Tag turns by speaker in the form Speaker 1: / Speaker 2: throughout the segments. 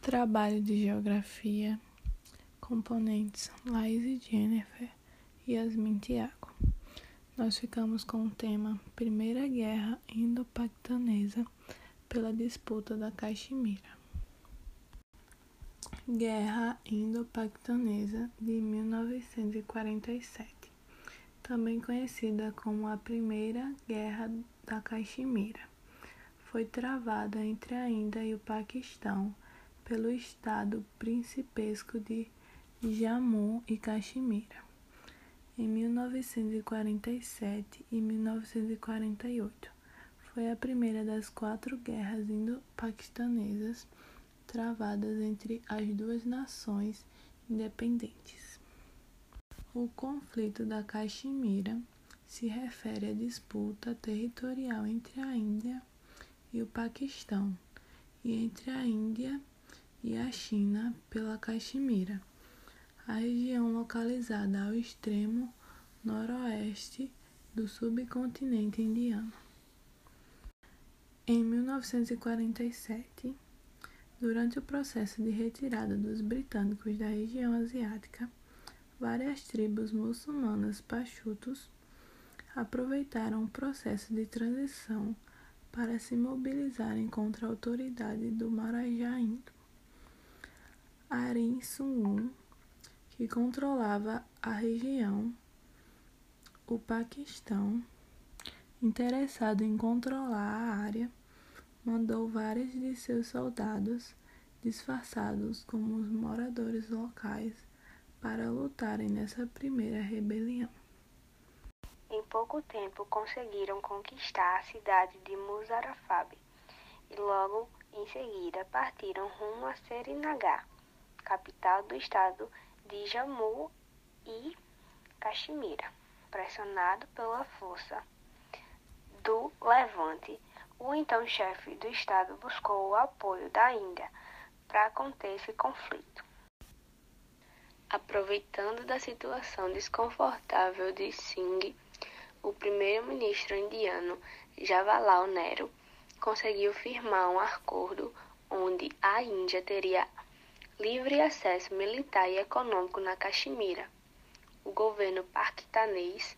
Speaker 1: Trabalho de Geografia, componentes Laís e Jennifer, Yasmin Tiago. Nós ficamos com o tema Primeira Guerra Indo-Paquistanesa pela disputa da Caxemira. Guerra Indo-Paquistanesa de 1947, também conhecida como a Primeira Guerra da Caxemira, foi travada entre a Índia e o Paquistão pelo estado principesco de Jammu e Caxemira. Em 1947 e 1948, foi a primeira das quatro guerras indo-paquistanesas travadas entre as duas nações independentes. O conflito da Caxemira se refere à disputa territorial entre a Índia e o Paquistão e entre a Índia e a China pela Caxemira, a região localizada ao extremo noroeste do subcontinente indiano. Em 1947, durante o processo de retirada dos britânicos da região asiática, várias tribos muçulmanas pachutos aproveitaram o processo de transição para se mobilizarem contra a autoridade do Marajá Indo. Arin Sun, que controlava a região, o Paquistão, interessado em controlar a área, mandou vários de seus soldados disfarçados como os moradores locais para lutarem nessa primeira rebelião.
Speaker 2: Em pouco tempo conseguiram conquistar a cidade de Muzarafab e logo em seguida partiram rumo a Srinagar capital do estado de Jammu e Caxemira. Pressionado pela força do Levante, o então chefe do estado buscou o apoio da Índia para conter esse conflito. Aproveitando da situação desconfortável de Singh, o primeiro-ministro indiano Jawaharlal Nehru conseguiu firmar um acordo onde a Índia teria livre acesso militar e econômico na Caxemira. O governo paquistanês,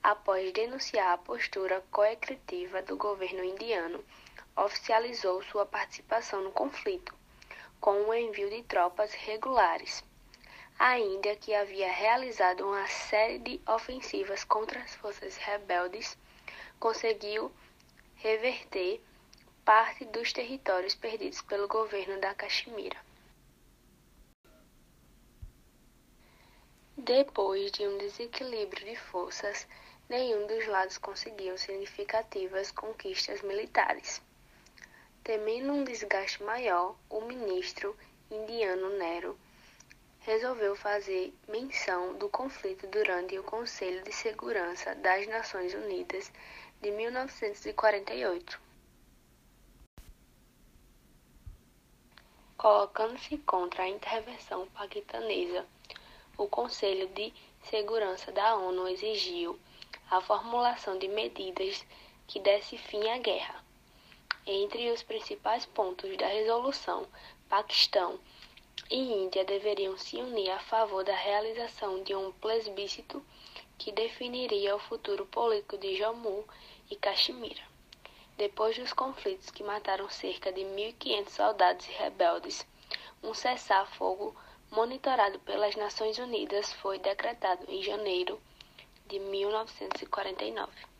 Speaker 2: após denunciar a postura coercitiva do governo indiano, oficializou sua participação no conflito, com o envio de tropas regulares. A Índia, que havia realizado uma série de ofensivas contra as forças rebeldes, conseguiu reverter parte dos territórios perdidos pelo governo da Caxemira. Depois de um desequilíbrio de forças, nenhum dos lados conseguiu significativas conquistas militares. Temendo um desgaste maior, o ministro indiano Nero resolveu fazer menção do conflito durante o Conselho de Segurança das Nações Unidas de 1948. Colocando-se contra a intervenção paquistanesa, o Conselho de Segurança da ONU exigiu a formulação de medidas que desse fim à guerra. Entre os principais pontos da resolução, Paquistão e Índia deveriam se unir a favor da realização de um plebiscito que definiria o futuro político de Jammu e Caxemira. Depois dos conflitos que mataram cerca de 1.500 soldados e rebeldes, um cessar-fogo monitorado pelas Nações Unidas, foi decretado em janeiro de 1949.